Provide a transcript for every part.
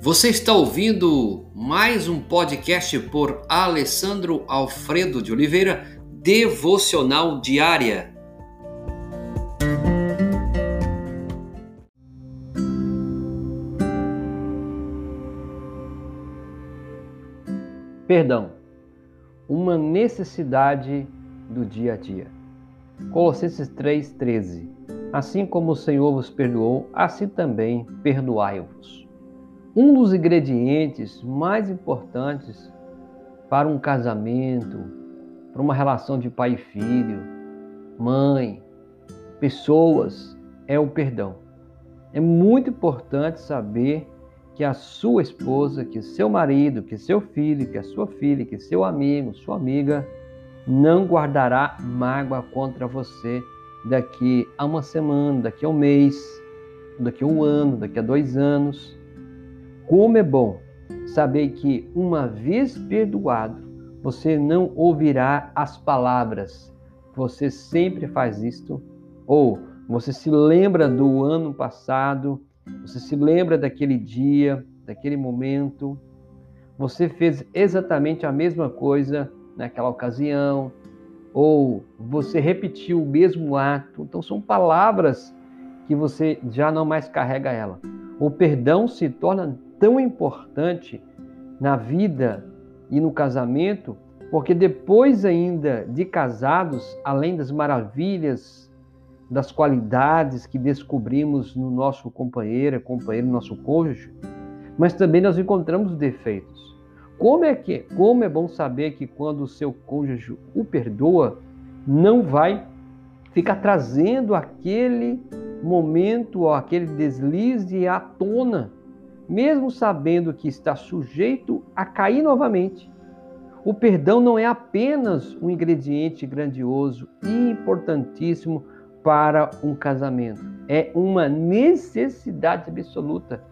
Você está ouvindo mais um podcast por Alessandro Alfredo de Oliveira, Devocional Diária. Perdão, uma necessidade do dia a dia. Colossenses 3,13 Assim como o Senhor vos perdoou, assim também perdoai-vos. Um dos ingredientes mais importantes para um casamento, para uma relação de pai e filho, mãe, pessoas, é o perdão. É muito importante saber que a sua esposa, que seu marido, que seu filho, que a sua filha, que seu amigo, sua amiga não guardará mágoa contra você daqui a uma semana, daqui a um mês, daqui a um ano, daqui a dois anos. Como é bom saber que, uma vez perdoado, você não ouvirá as palavras. Você sempre faz isto. Ou você se lembra do ano passado, você se lembra daquele dia, daquele momento. Você fez exatamente a mesma coisa naquela ocasião, ou você repetiu o mesmo ato. Então são palavras que você já não mais carrega ela. O perdão se torna tão importante na vida e no casamento, porque depois ainda de casados, além das maravilhas, das qualidades que descobrimos no nosso companheiro, companheiro, nosso cônjuge, mas também nós encontramos defeitos. Como é que, como é bom saber que quando o seu cônjuge o perdoa, não vai ficar trazendo aquele momento aquele deslize à tona, mesmo sabendo que está sujeito a cair novamente. O perdão não é apenas um ingrediente grandioso e importantíssimo para um casamento, é uma necessidade absoluta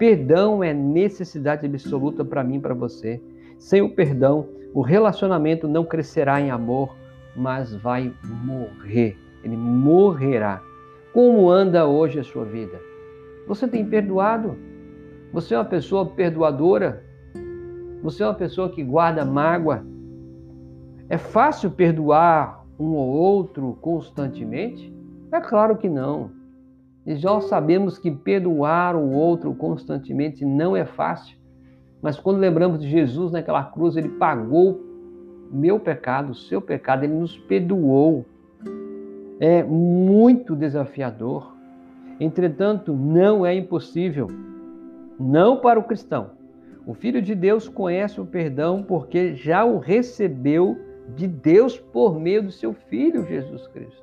Perdão é necessidade absoluta para mim para você. Sem o perdão, o relacionamento não crescerá em amor, mas vai morrer. Ele morrerá. Como anda hoje a sua vida? Você tem perdoado? Você é uma pessoa perdoadora? Você é uma pessoa que guarda mágoa? É fácil perdoar um ou outro constantemente? É claro que não. E já sabemos que perdoar o outro constantemente não é fácil. Mas quando lembramos de Jesus naquela cruz, ele pagou meu pecado, seu pecado, ele nos perdoou. É muito desafiador. Entretanto, não é impossível. Não para o cristão. O Filho de Deus conhece o perdão porque já o recebeu de Deus por meio do seu Filho Jesus Cristo.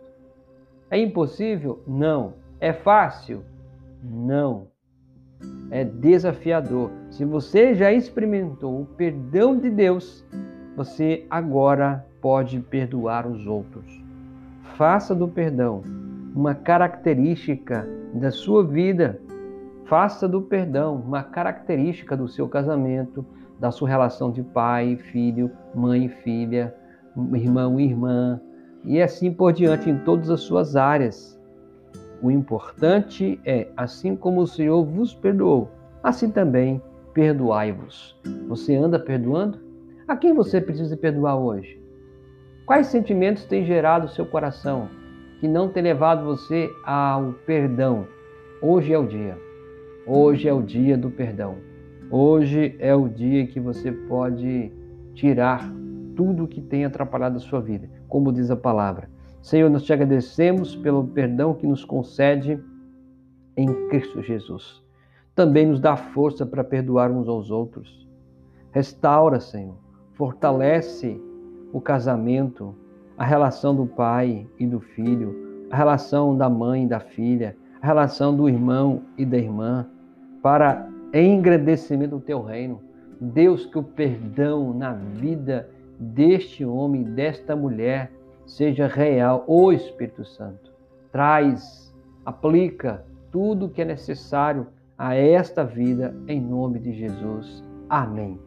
É impossível? Não. É fácil? Não. É desafiador. Se você já experimentou o perdão de Deus, você agora pode perdoar os outros. Faça do perdão uma característica da sua vida. Faça do perdão uma característica do seu casamento, da sua relação de pai, filho, mãe, filha, irmão, irmã, e assim por diante em todas as suas áreas. O importante é, assim como o Senhor vos perdoou, assim também perdoai-vos. Você anda perdoando? A quem você precisa perdoar hoje? Quais sentimentos têm gerado o seu coração que não tem levado você ao perdão? Hoje é o dia. Hoje é o dia do perdão. Hoje é o dia que você pode tirar tudo que tem atrapalhado a sua vida, como diz a palavra. Senhor, nós te agradecemos pelo perdão que nos concede em Cristo Jesus. Também nos dá força para perdoar uns aos outros. Restaura, Senhor, fortalece o casamento, a relação do pai e do filho, a relação da mãe e da filha, a relação do irmão e da irmã, para engrandecimento do teu reino. Deus, que o perdão na vida deste homem, desta mulher, seja real. O Espírito Santo traz, aplica tudo que é necessário a esta vida, em nome de Jesus. Amém.